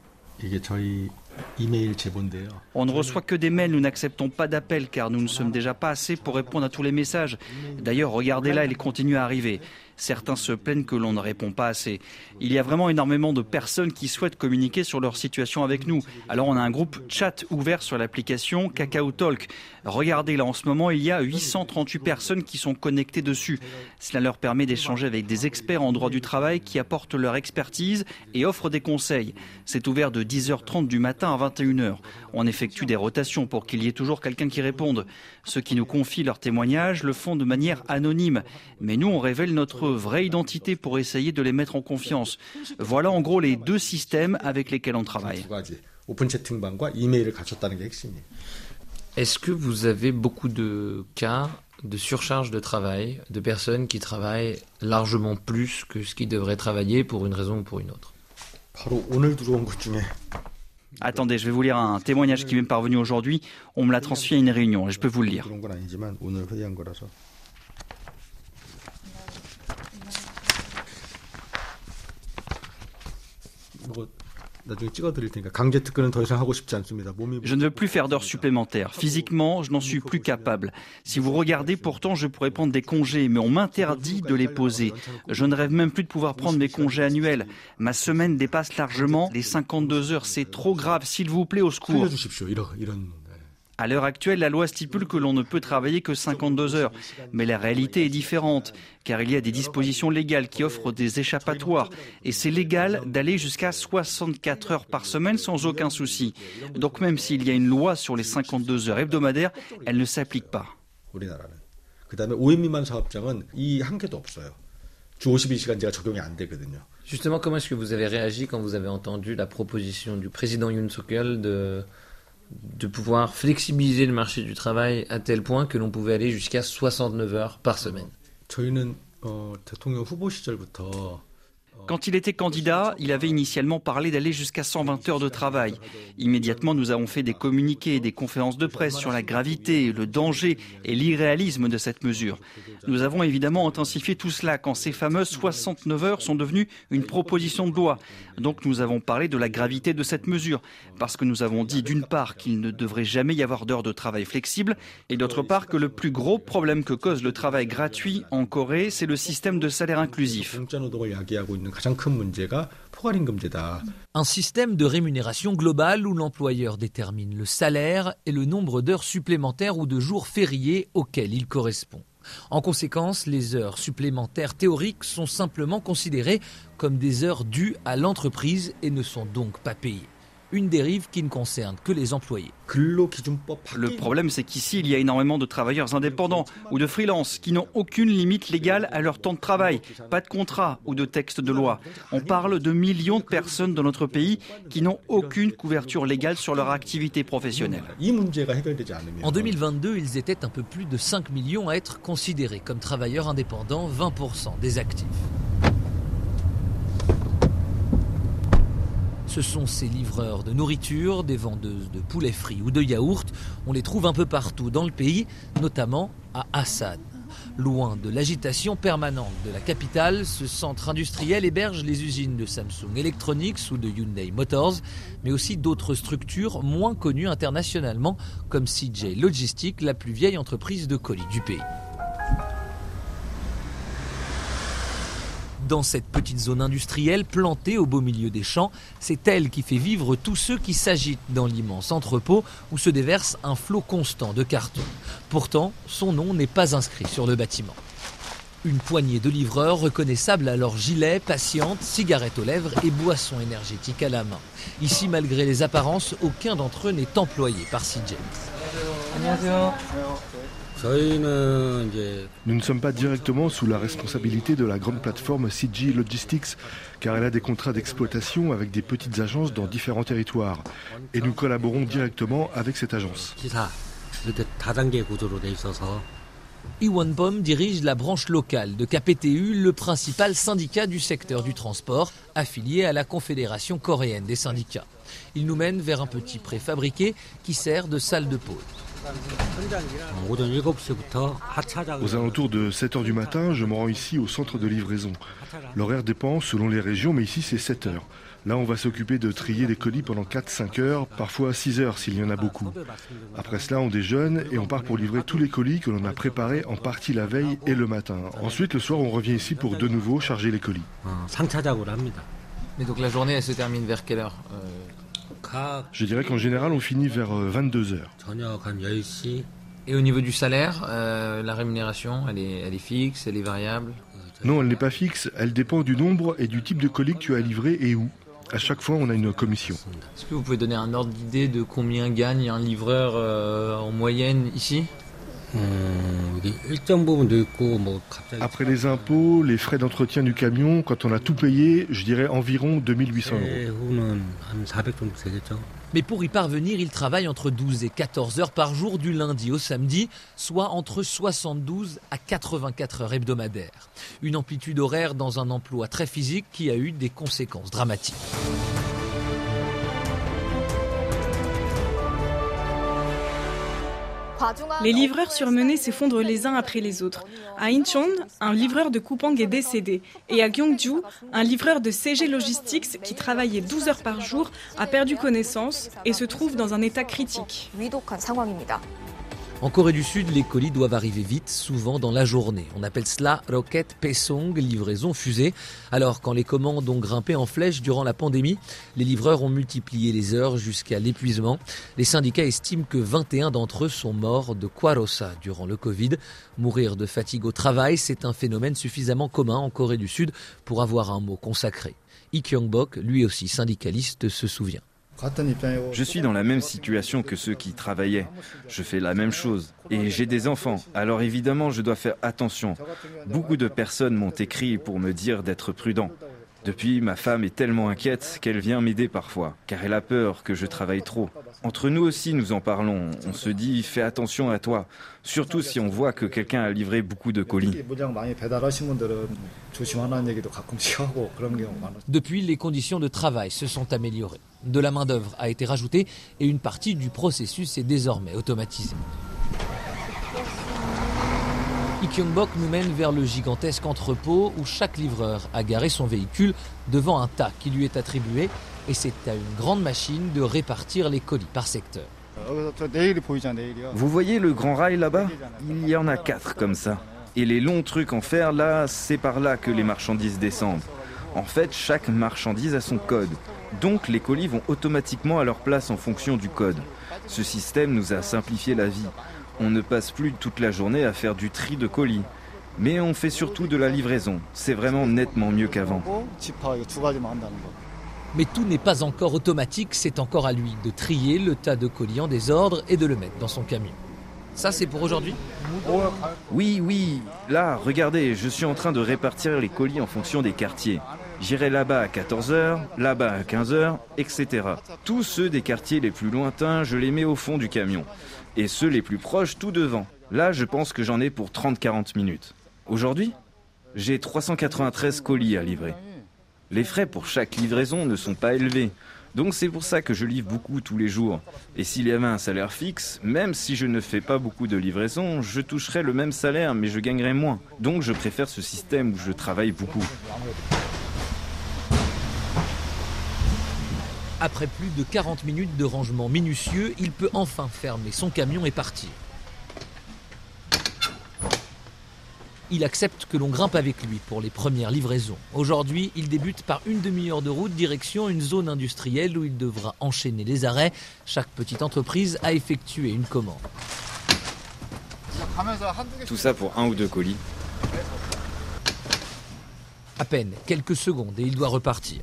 [SPEAKER 13] On ne reçoit que des mails, nous n'acceptons pas d'appels car nous ne sommes déjà pas assez pour répondre à tous les messages. D'ailleurs, regardez là, ils continuent à arriver. Certains se plaignent que l'on ne répond pas assez. Il y a vraiment énormément de personnes qui souhaitent communiquer sur leur situation avec nous. Alors on a un groupe chat ouvert sur l'application Kakao Talk. Regardez là en ce moment, il y a 838 personnes qui sont connectées dessus. Cela leur permet d'échanger avec des experts en droit du travail qui apportent leur expertise et offrent des conseils. C'est ouvert de 10h30 du matin à 21h. On effectue des rotations pour qu'il y ait toujours quelqu'un qui réponde. Ceux qui nous confient leurs témoignages le font de manière anonyme. Mais nous, on révèle notre vraie identité pour essayer de les mettre en confiance. Voilà en gros les deux systèmes avec lesquels on travaille.
[SPEAKER 12] Est-ce que vous avez beaucoup de cas de surcharge de travail, de personnes qui travaillent largement plus que ce qu'ils devraient travailler pour une raison ou pour une autre?
[SPEAKER 13] Attendez, je vais vous lire un témoignage qui m'est parvenu aujourd'hui. On me l'a transmis à une réunion et je peux vous le lire. Je ne veux plus faire d'heures supplémentaires. Physiquement, je n'en suis plus capable. Si vous regardez, pourtant, je pourrais prendre des congés, mais on m'interdit de les poser. Je ne rêve même plus de pouvoir prendre mes congés annuels. Ma semaine dépasse largement les 52 heures. C'est trop grave. S'il vous plaît, au secours. À l'heure actuelle, la loi stipule que l'on ne peut travailler que 52 heures. Mais la réalité est différente, car il y a des dispositions légales qui offrent des échappatoires. Et c'est légal d'aller jusqu'à 64 heures par semaine sans aucun souci. Donc même s'il y a une loi sur les 52 heures hebdomadaires, elle ne s'applique pas.
[SPEAKER 12] Justement, comment est-ce que vous avez réagi quand vous avez entendu la proposition du président Yoon Suk-yeol de de pouvoir flexibiliser le marché du travail à tel point que l'on pouvait aller jusqu'à 69 heures par semaine.
[SPEAKER 13] Quand il était candidat, il avait initialement parlé d'aller jusqu'à 120 heures de travail. Immédiatement, nous avons fait des communiqués et des conférences de presse sur la gravité, le danger et l'irréalisme de cette mesure. Nous avons évidemment intensifié tout cela quand ces fameuses 69 heures sont devenues une proposition de loi. Donc nous avons parlé de la gravité de cette mesure, parce que nous avons dit d'une part qu'il ne devrait jamais y avoir d'heures de travail flexibles, et d'autre part que le plus gros problème que cause le travail gratuit en Corée, c'est le système de salaire inclusif.
[SPEAKER 12] Un système de rémunération globale où l'employeur détermine le salaire et le nombre d'heures supplémentaires ou de jours fériés auxquels il correspond. En conséquence, les heures supplémentaires théoriques sont simplement considérées comme des heures dues à l'entreprise et ne sont donc pas payées une dérive qui ne concerne que les employés.
[SPEAKER 13] Le problème, c'est qu'ici, il y a énormément de travailleurs indépendants ou de freelance qui n'ont aucune limite légale à leur temps de travail, pas de contrat ou de texte de loi. On parle de millions de personnes dans notre pays qui n'ont aucune couverture légale sur leur activité professionnelle.
[SPEAKER 12] En 2022, ils étaient un peu plus de 5 millions à être considérés comme travailleurs indépendants, 20% des actifs. Ce sont ces livreurs de nourriture, des vendeuses de poulet frit ou de yaourt. On les trouve un peu partout dans le pays, notamment à Hassan. Loin de l'agitation permanente de la capitale, ce centre industriel héberge les usines de Samsung Electronics ou de Hyundai Motors, mais aussi d'autres structures moins connues internationalement, comme CJ Logistics, la plus vieille entreprise de colis du pays. Dans cette petite zone industrielle plantée au beau milieu des champs, c'est elle qui fait vivre tous ceux qui s'agitent dans l'immense entrepôt où se déverse un flot constant de carton. Pourtant, son nom n'est pas inscrit sur le bâtiment. Une poignée de livreurs reconnaissables à leurs gilets, patientes, cigarettes aux lèvres et boissons énergétiques à la main. Ici, malgré les apparences, aucun d'entre eux n'est employé par CJ.
[SPEAKER 14] Nous ne sommes pas directement sous la responsabilité de la grande plateforme CG Logistics, car elle a des contrats d'exploitation avec des petites agences dans différents territoires. Et nous collaborons directement avec cette agence.
[SPEAKER 12] Iwan Bom dirige la branche locale de KPTU, le principal syndicat du secteur du transport, affilié à la Confédération coréenne des syndicats. Il nous mène vers un petit préfabriqué qui sert de salle de pause.
[SPEAKER 14] Aux alentours de 7 h du matin, je me rends ici au centre de livraison. L'horaire dépend selon les régions, mais ici c'est 7 heures. Là, on va s'occuper de trier des colis pendant 4-5 heures, parfois 6 heures s'il y en a beaucoup. Après cela, on déjeune et on part pour livrer tous les colis que l'on a préparés en partie la veille et le matin. Ensuite, le soir, on revient ici pour de nouveau charger les colis.
[SPEAKER 12] Mais donc la journée, elle se termine vers quelle heure euh,
[SPEAKER 14] je dirais qu'en général, on finit vers 22 euh, heures.
[SPEAKER 12] Et au niveau du salaire, euh, la rémunération, elle est, elle est fixe, elle est variable?
[SPEAKER 14] Non, elle n'est pas fixe. Elle dépend du nombre et du type de colis que tu as livré et où. À chaque fois, on a une commission.
[SPEAKER 12] Est-ce que vous pouvez donner un ordre d'idée de combien gagne un livreur euh, en moyenne ici?
[SPEAKER 14] Après les impôts, les frais d'entretien du camion, quand on a tout payé, je dirais environ 2800 euros.
[SPEAKER 12] Mais pour y parvenir, il travaille entre 12 et 14 heures par jour du lundi au samedi, soit entre 72 à 84 heures hebdomadaires. Une amplitude horaire dans un emploi très physique qui a eu des conséquences dramatiques.
[SPEAKER 15] Les livreurs surmenés s'effondrent les uns après les autres. À Incheon, un livreur de Coupang est décédé. Et à Gyeongju, un livreur de CG Logistics qui travaillait 12 heures par jour a perdu connaissance et se trouve dans un état critique.
[SPEAKER 12] En Corée du Sud, les colis doivent arriver vite, souvent dans la journée. On appelle cela rocket pesong, livraison fusée. Alors, quand les commandes ont grimpé en flèche durant la pandémie, les livreurs ont multiplié les heures jusqu'à l'épuisement. Les syndicats estiment que 21 d'entre eux sont morts de Kwarosa durant le Covid. Mourir de fatigue au travail, c'est un phénomène suffisamment commun en Corée du Sud pour avoir un mot consacré. Lee Kyung-bok, lui aussi syndicaliste, se souvient.
[SPEAKER 16] Je suis dans la même situation que ceux qui travaillaient. Je fais la même chose. Et j'ai des enfants. Alors évidemment, je dois faire attention. Beaucoup de personnes m'ont écrit pour me dire d'être prudent. Depuis, ma femme est tellement inquiète qu'elle vient m'aider parfois, car elle a peur que je travaille trop. Entre nous aussi, nous en parlons. On se dit, fais attention à toi, surtout si on voit que quelqu'un a livré beaucoup de colis.
[SPEAKER 12] Depuis, les conditions de travail se sont améliorées. De la main-d'œuvre a été rajoutée et une partie du processus est désormais automatisée. Ikyongbok nous mène vers le gigantesque entrepôt où chaque livreur a garé son véhicule devant un tas qui lui est attribué et c'est à une grande machine de répartir les colis par secteur.
[SPEAKER 16] Vous voyez le grand rail là-bas? Il y en a quatre comme ça. Et les longs trucs en fer là, c'est par là que les marchandises descendent. En fait, chaque marchandise a son code. Donc les colis vont automatiquement à leur place en fonction du code. Ce système nous a simplifié la vie. On ne passe plus toute la journée à faire du tri de colis. Mais on fait surtout de la livraison. C'est vraiment nettement mieux qu'avant.
[SPEAKER 12] Mais tout n'est pas encore automatique, c'est encore à lui de trier le tas de colis en désordre et de le mettre dans son camion. Ça, c'est pour aujourd'hui?
[SPEAKER 16] Oui, oui. Là, regardez, je suis en train de répartir les colis en fonction des quartiers. J'irai là-bas à 14h, là-bas à 15h, etc. Tous ceux des quartiers les plus lointains, je les mets au fond du camion. Et ceux les plus proches, tout devant. Là, je pense que j'en ai pour 30-40 minutes. Aujourd'hui, j'ai 393 colis à livrer. Les frais pour chaque livraison ne sont pas élevés. Donc c'est pour ça que je livre beaucoup tous les jours. Et s'il y avait un salaire fixe, même si je ne fais pas beaucoup de livraisons, je toucherais le même salaire mais je gagnerais moins. Donc je préfère ce système où je travaille beaucoup.
[SPEAKER 12] Après plus de 40 minutes de rangement minutieux, il peut enfin fermer son camion et partir. Il accepte que l'on grimpe avec lui pour les premières livraisons. Aujourd'hui, il débute par une demi-heure de route direction une zone industrielle où il devra enchaîner les arrêts. Chaque petite entreprise a effectué une commande.
[SPEAKER 16] Tout ça pour un ou deux colis.
[SPEAKER 12] À peine quelques secondes et il doit repartir.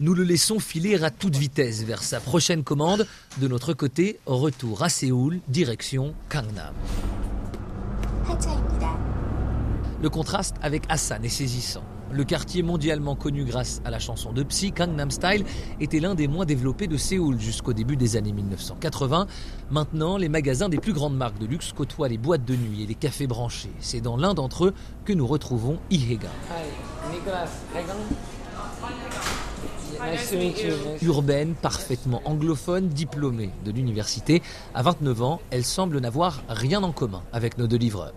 [SPEAKER 12] Nous le laissons filer à toute vitesse vers sa prochaine commande. De notre côté, retour à Séoul, direction Gangnam. Le contraste avec Hassan est saisissant. Le quartier mondialement connu grâce à la chanson de Psy, Gangnam Style, était l'un des moins développés de Séoul jusqu'au début des années 1980. Maintenant, les magasins des plus grandes marques de luxe côtoient les boîtes de nuit et les cafés branchés. C'est dans l'un d'entre eux que nous retrouvons Ihega. Urbaine, parfaitement anglophone, diplômée de l'université, à 29 ans, elle semble n'avoir rien en commun avec nos deux livreurs.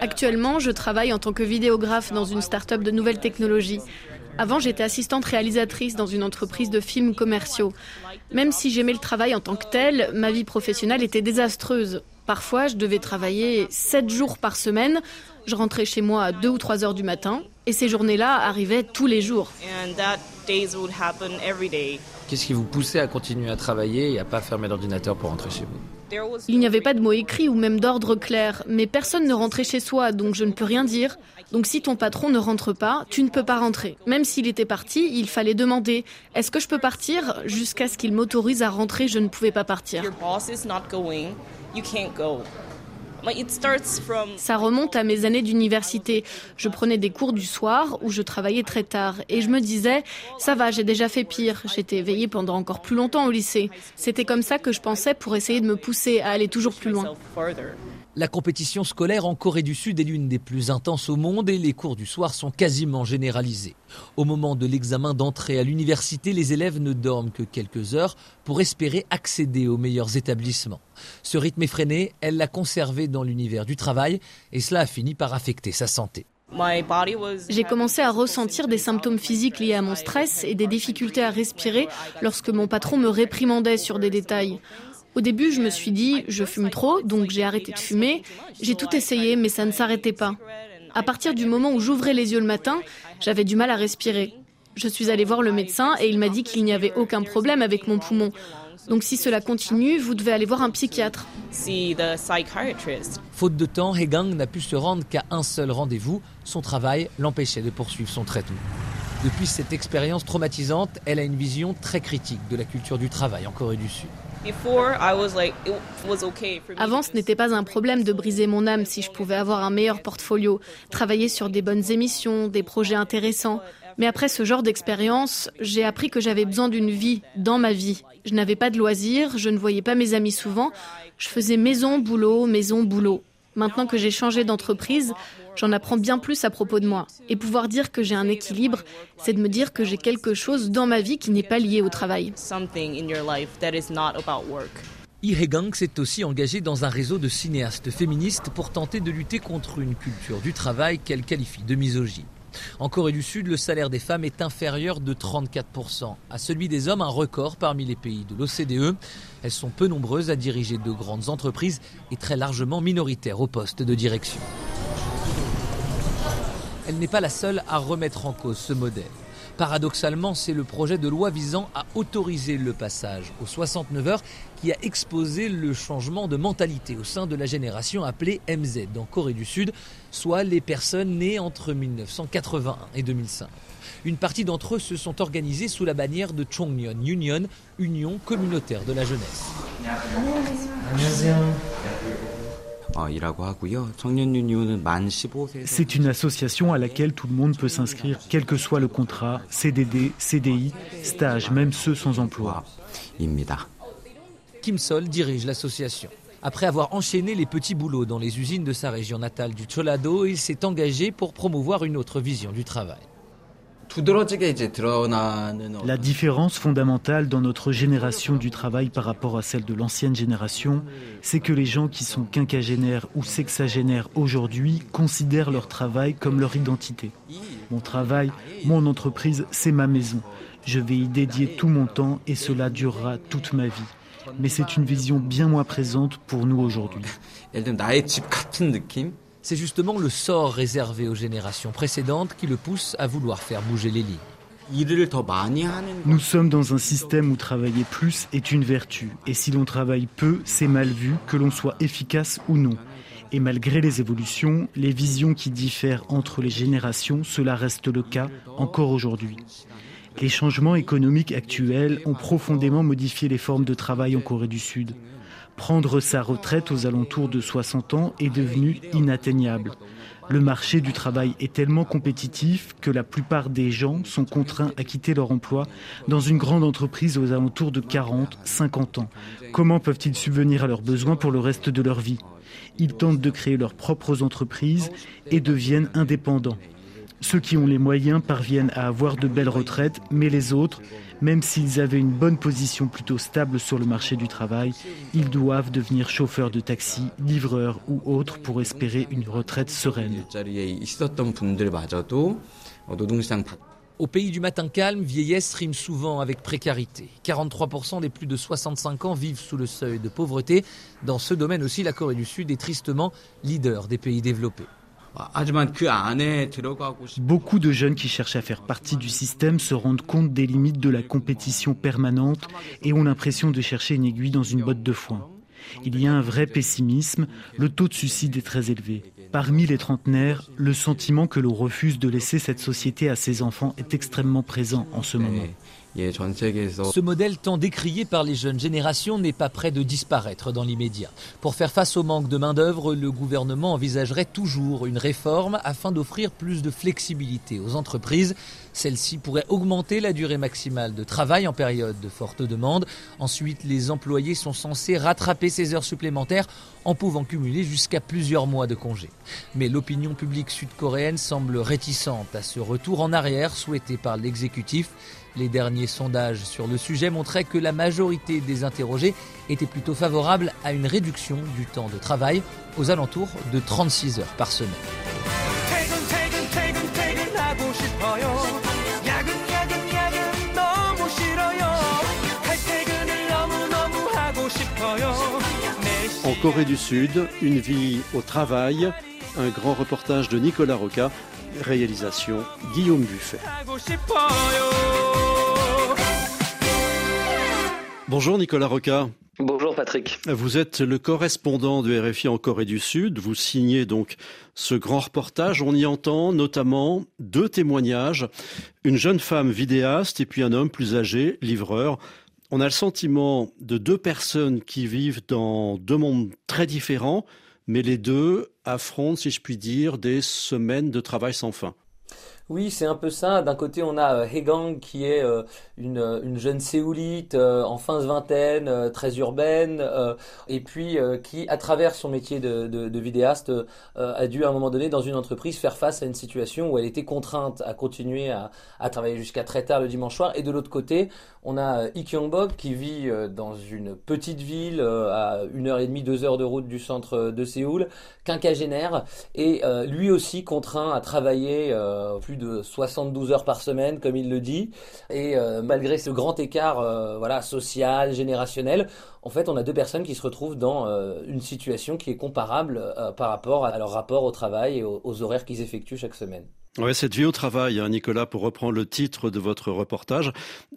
[SPEAKER 17] Actuellement, je travaille en tant que vidéographe dans une start-up de nouvelles technologies. Avant, j'étais assistante réalisatrice dans une entreprise de films commerciaux. Même si j'aimais le travail en tant que tel, ma vie professionnelle était désastreuse. Parfois, je devais travailler 7 jours par semaine. Je rentrais chez moi à 2 ou 3 heures du matin. Et ces journées-là arrivaient tous les jours.
[SPEAKER 12] Qu'est-ce qui vous poussait à continuer à travailler et à pas fermer l'ordinateur pour rentrer chez vous
[SPEAKER 17] Il n'y avait pas de mots écrits ou même d'ordre clair, mais personne ne rentrait chez soi, donc je ne peux rien dire. Donc si ton patron ne rentre pas, tu ne peux pas rentrer. Même s'il était parti, il fallait demander Est-ce que je peux partir? Jusqu'à ce qu'il m'autorise à rentrer, je ne pouvais pas partir. Ça remonte à mes années d'université. Je prenais des cours du soir où je travaillais très tard et je me disais, ça va, j'ai déjà fait pire. J'étais éveillée pendant encore plus longtemps au lycée. C'était comme ça que je pensais pour essayer de me pousser à aller toujours plus loin.
[SPEAKER 12] La compétition scolaire en Corée du Sud est l'une des plus intenses au monde et les cours du soir sont quasiment généralisés. Au moment de l'examen d'entrée à l'université, les élèves ne dorment que quelques heures pour espérer accéder aux meilleurs établissements. Ce rythme effréné, elle l'a conservé dans l'univers du travail et cela a fini par affecter sa santé.
[SPEAKER 17] J'ai commencé à ressentir des symptômes physiques liés à mon stress et des difficultés à respirer lorsque mon patron me réprimandait sur des détails. Au début, je me suis dit, je fume trop, donc j'ai arrêté de fumer. J'ai tout essayé, mais ça ne s'arrêtait pas. À partir du moment où j'ouvrais les yeux le matin, j'avais du mal à respirer. Je suis allée voir le médecin et il m'a dit qu'il n'y avait aucun problème avec mon poumon. Donc si cela continue, vous devez aller voir un psychiatre.
[SPEAKER 12] Faute de temps, Hegang n'a pu se rendre qu'à un seul rendez-vous. Son travail l'empêchait de poursuivre son traitement. Depuis cette expérience traumatisante, elle a une vision très critique de la culture du travail en Corée du Sud.
[SPEAKER 17] Avant, ce n'était pas un problème de briser mon âme si je pouvais avoir un meilleur portfolio, travailler sur des bonnes émissions, des projets intéressants. Mais après ce genre d'expérience, j'ai appris que j'avais besoin d'une vie dans ma vie. Je n'avais pas de loisirs, je ne voyais pas mes amis souvent. Je faisais maison, boulot, maison, boulot. Maintenant que j'ai changé d'entreprise, j'en apprends bien plus à propos de moi. Et pouvoir dire que j'ai un équilibre, c'est de me dire que j'ai quelque chose dans ma vie qui n'est pas lié au travail.
[SPEAKER 12] Gang s'est aussi engagée dans un réseau de cinéastes féministes pour tenter de lutter contre une culture du travail qu'elle qualifie de misogyne. En Corée du Sud, le salaire des femmes est inférieur de 34% à celui des hommes, un record parmi les pays de l'OCDE. Elles sont peu nombreuses à diriger de grandes entreprises et très largement minoritaires au poste de direction. Elle n'est pas la seule à remettre en cause ce modèle. Paradoxalement, c'est le projet de loi visant à autoriser le passage aux 69 heures qui a exposé le changement de mentalité au sein de la génération appelée MZ en Corée du Sud, soit les personnes nées entre 1981 et 2005. Une partie d'entre eux se sont organisés sous la bannière de Chongmyeon Union, Union communautaire de la jeunesse.
[SPEAKER 18] C'est une association à laquelle tout le monde peut s'inscrire, quel que soit le contrat, CDD, CDI, stage, même ceux sans emploi.
[SPEAKER 12] Kim Sol dirige l'association. Après avoir enchaîné les petits boulots dans les usines de sa région natale du Cholado, il s'est engagé pour promouvoir une autre vision du travail.
[SPEAKER 18] La différence fondamentale dans notre génération du travail par rapport à celle de l'ancienne génération, c'est que les gens qui sont quinquagénaires ou sexagénaires aujourd'hui considèrent leur travail comme leur identité. Mon travail, mon entreprise, c'est ma maison. Je vais y dédier tout mon temps et cela durera toute ma vie. Mais c'est une vision bien moins présente pour nous aujourd'hui.
[SPEAKER 12] C'est justement le sort réservé aux générations précédentes qui le pousse à vouloir faire bouger les lignes.
[SPEAKER 18] Nous sommes dans un système où travailler plus est une vertu. Et si l'on travaille peu, c'est mal vu, que l'on soit efficace ou non. Et malgré les évolutions, les visions qui diffèrent entre les générations, cela reste le cas encore aujourd'hui. Les changements économiques actuels ont profondément modifié les formes de travail en Corée du Sud. Prendre sa retraite aux alentours de 60 ans est devenu inatteignable. Le marché du travail est tellement compétitif que la plupart des gens sont contraints à quitter leur emploi dans une grande entreprise aux alentours de 40, 50 ans. Comment peuvent-ils subvenir à leurs besoins pour le reste de leur vie? Ils tentent de créer leurs propres entreprises et deviennent indépendants. Ceux qui ont les moyens parviennent à avoir de belles retraites, mais les autres, même s'ils avaient une bonne position plutôt stable sur le marché du travail, ils doivent devenir chauffeurs de taxi, livreurs ou autres pour espérer une retraite sereine.
[SPEAKER 12] Au pays du matin calme, vieillesse rime souvent avec précarité. 43% des plus de 65 ans vivent sous le seuil de pauvreté. Dans ce domaine aussi, la Corée du Sud est tristement leader des pays développés.
[SPEAKER 18] Beaucoup de jeunes qui cherchent à faire partie du système se rendent compte des limites de la compétition permanente et ont l'impression de chercher une aiguille dans une botte de foin. Il y a un vrai pessimisme, le taux de suicide est très élevé. Parmi les trentenaires, le sentiment que l'on refuse de laisser cette société à ses enfants est extrêmement présent en ce moment.
[SPEAKER 12] Ce modèle tant décrié par les jeunes générations n'est pas prêt de disparaître dans l'immédiat. Pour faire face au manque de main-d'œuvre, le gouvernement envisagerait toujours une réforme afin d'offrir plus de flexibilité aux entreprises. Celle-ci pourrait augmenter la durée maximale de travail en période de forte demande. Ensuite, les employés sont censés rattraper ces heures supplémentaires en pouvant cumuler jusqu'à plusieurs mois de congé. Mais l'opinion publique sud-coréenne semble réticente à ce retour en arrière souhaité par l'exécutif. Les derniers sondages sur le sujet montraient que la majorité des interrogés étaient plutôt favorables à une réduction du temps de travail aux alentours de 36 heures par semaine.
[SPEAKER 2] En Corée du Sud, une vie au travail, un grand reportage de Nicolas Roca, réalisation Guillaume Buffet. Bonjour Nicolas Roca.
[SPEAKER 19] Bonjour Patrick.
[SPEAKER 2] Vous êtes le correspondant de RFI en Corée du Sud. Vous signez donc ce grand reportage. On y entend notamment deux témoignages. Une jeune femme vidéaste et puis un homme plus âgé, livreur. On a le sentiment de deux personnes qui vivent dans deux mondes très différents, mais les deux affrontent, si je puis dire, des semaines de travail sans fin.
[SPEAKER 12] Oui, c'est un peu ça. D'un côté, on a euh, Hegang qui est euh, une, une, jeune séoulite euh, en fin de vingtaine, très urbaine, et puis qui, à travers son métier de, vidéaste, a dû à un moment donné dans une entreprise faire face à une situation où elle était contrainte à continuer à, travailler jusqu'à très tard le dimanche soir. Et de l'autre côté, on a Ik Kyung-bok qui vit dans une petite ville à une heure et demie, deux heures de route du centre de Séoul, quinquagénaire, et lui aussi contraint à travailler plus de 72 heures par semaine, comme il le dit. Et euh, malgré ce grand écart euh, voilà, social, générationnel, en fait, on a deux personnes qui se retrouvent dans euh, une situation qui est comparable par rapport à leur rapport au travail et aux, horaires qu'ils effectuent chaque semaine.
[SPEAKER 2] Ouais, cette vie au travail, hein, Nicolas, pour reprendre le titre de votre reportage,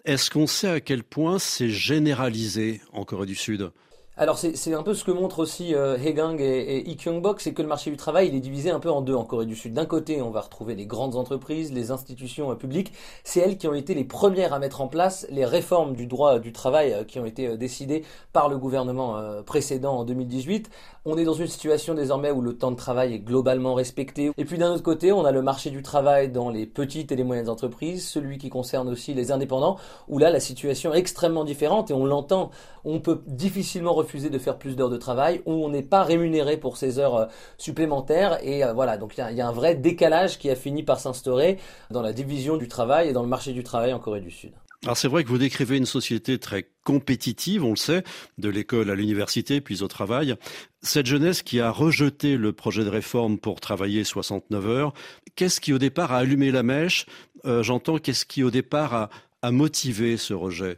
[SPEAKER 2] est-ce qu'on sait à quel point c'est généralisé en Corée du Sud?
[SPEAKER 12] Alors c'est un peu ce que montre aussi euh, Hegang et, et Kyung-bok, c'est que le marché du travail il est divisé un peu en deux en Corée du Sud. D'un côté, on va retrouver les grandes entreprises, les institutions euh, publiques. C'est elles qui ont été les premières à mettre en place les réformes du droit du travail euh, qui ont été décidées par le gouvernement précédent en 2018. On est dans une situation désormais où le temps de travail est globalement respecté. Et puis d'un autre côté, on a le marché du travail dans les petites et les moyennes entreprises, celui qui concerne aussi les indépendants, où là la situation est extrêmement différente et on l'entend. On peut difficilement refuser de faire plus d'heures de travail ou on n'est pas rémunéré pour ces heures euh, supplémentaires. Et euh, voilà, donc il y, a un vrai décalage qui a fini par s'instaurer dans la division du travail et dans le marché du travail en Corée du Sud.
[SPEAKER 2] Alors c'est vrai que vous décrivez une société très compétitive, on le sait, de l'école à l'université puis au travail. Cette jeunesse qui a rejeté le projet de réforme pour travailler 69 heures, qu'est-ce qui au départ a allumé la mèche? Euh, J'entends qu'est-ce qui au départ a, a motivé ce rejet?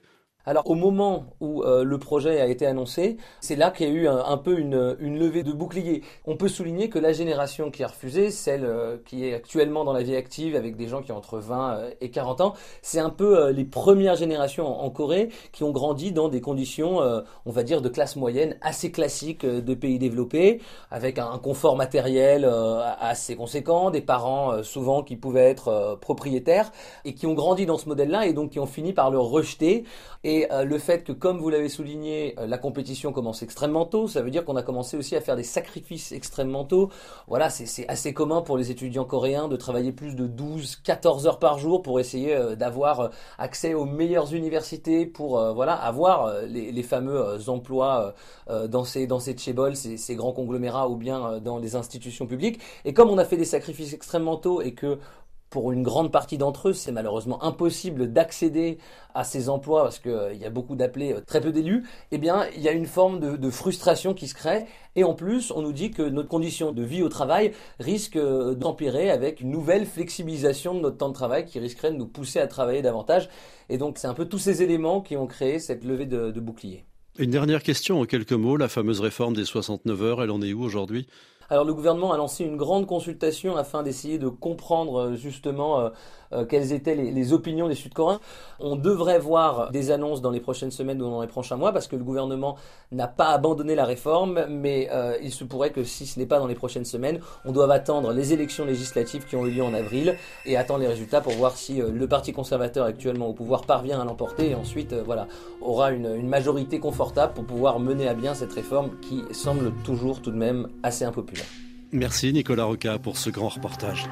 [SPEAKER 12] Alors au moment où euh, le projet a été annoncé, c'est là qu'il y a eu un, peu une, levée de bouclier. On peut souligner que la génération qui a refusé, celle euh, qui est actuellement dans la vie active avec des gens qui ont entre 20 euh, et 40 ans, c'est un peu les premières générations en, Corée qui ont grandi dans des conditions, on va dire, de classe moyenne assez classiques de pays développés, avec un, confort matériel assez conséquent, des parents souvent qui pouvaient être propriétaires et qui ont grandi dans ce modèle-là et donc qui ont fini par le rejeter. Et et euh, le fait que, comme vous l'avez souligné, euh, la compétition commence extrêmement tôt, ça veut dire qu'on a commencé aussi à faire des sacrifices extrêmement tôt. Voilà, c'est assez commun pour les étudiants coréens de travailler plus de 12, 14 heures par jour pour essayer euh, d'avoir accès aux meilleures universités, pour avoir les, fameux emplois dans ces dans ces, ces grands conglomérats ou bien dans les institutions publiques. Et comme on a fait des sacrifices extrêmement tôt et que pour une grande partie d'entre eux, c'est malheureusement impossible d'accéder à ces emplois parce qu'il euh, y a beaucoup d'appelés, euh, très peu d'élus, eh bien, il y a une forme de, frustration qui se crée. Et en plus, on nous dit que notre condition de vie au travail risque euh, d'empirer avec une nouvelle flexibilisation de notre temps de travail qui risquerait de nous pousser à travailler davantage. Et donc, c'est un peu tous ces éléments qui ont créé cette levée de, de bouclier.
[SPEAKER 2] Une dernière question en quelques mots. La fameuse réforme des 69 heures, elle en est où aujourd'hui?
[SPEAKER 12] Alors le gouvernement a lancé une grande consultation afin d'essayer de comprendre justement euh, quelles étaient les, opinions des Sud-Coréens. On devrait voir des annonces dans les prochaines semaines ou dans les prochains mois parce que le gouvernement n'a pas abandonné la réforme, mais euh, il se pourrait que si ce n'est pas dans les prochaines semaines, on doit attendre les élections législatives qui ont eu lieu en avril et attendre les résultats pour voir si euh, le Parti conservateur actuellement au pouvoir parvient à l'emporter et ensuite voilà aura une majorité confortable pour pouvoir mener à bien cette réforme qui semble toujours tout de même assez impopulaire.
[SPEAKER 2] Merci Nicolas Roca pour ce grand reportage.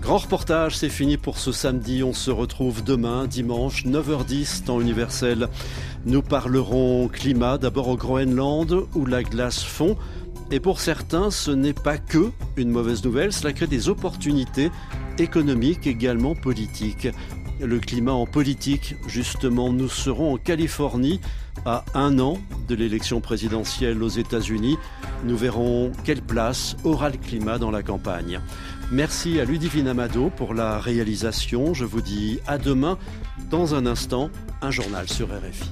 [SPEAKER 2] Grand reportage, c'est fini pour ce samedi. On se retrouve demain, dimanche, 9h10, temps universel. Nous parlerons climat, d'abord au Groenland, où la glace fond. Et pour certains, ce n'est pas que une mauvaise nouvelle, cela crée des opportunités économiques, également politiques. Le climat en politique, justement, nous serons en Californie à un an de l'élection présidentielle aux États-Unis. Nous verrons quelle place aura le climat dans la campagne. Merci à Ludivine Amado pour la réalisation. Je vous dis à demain. Dans un instant, un journal sur RFI.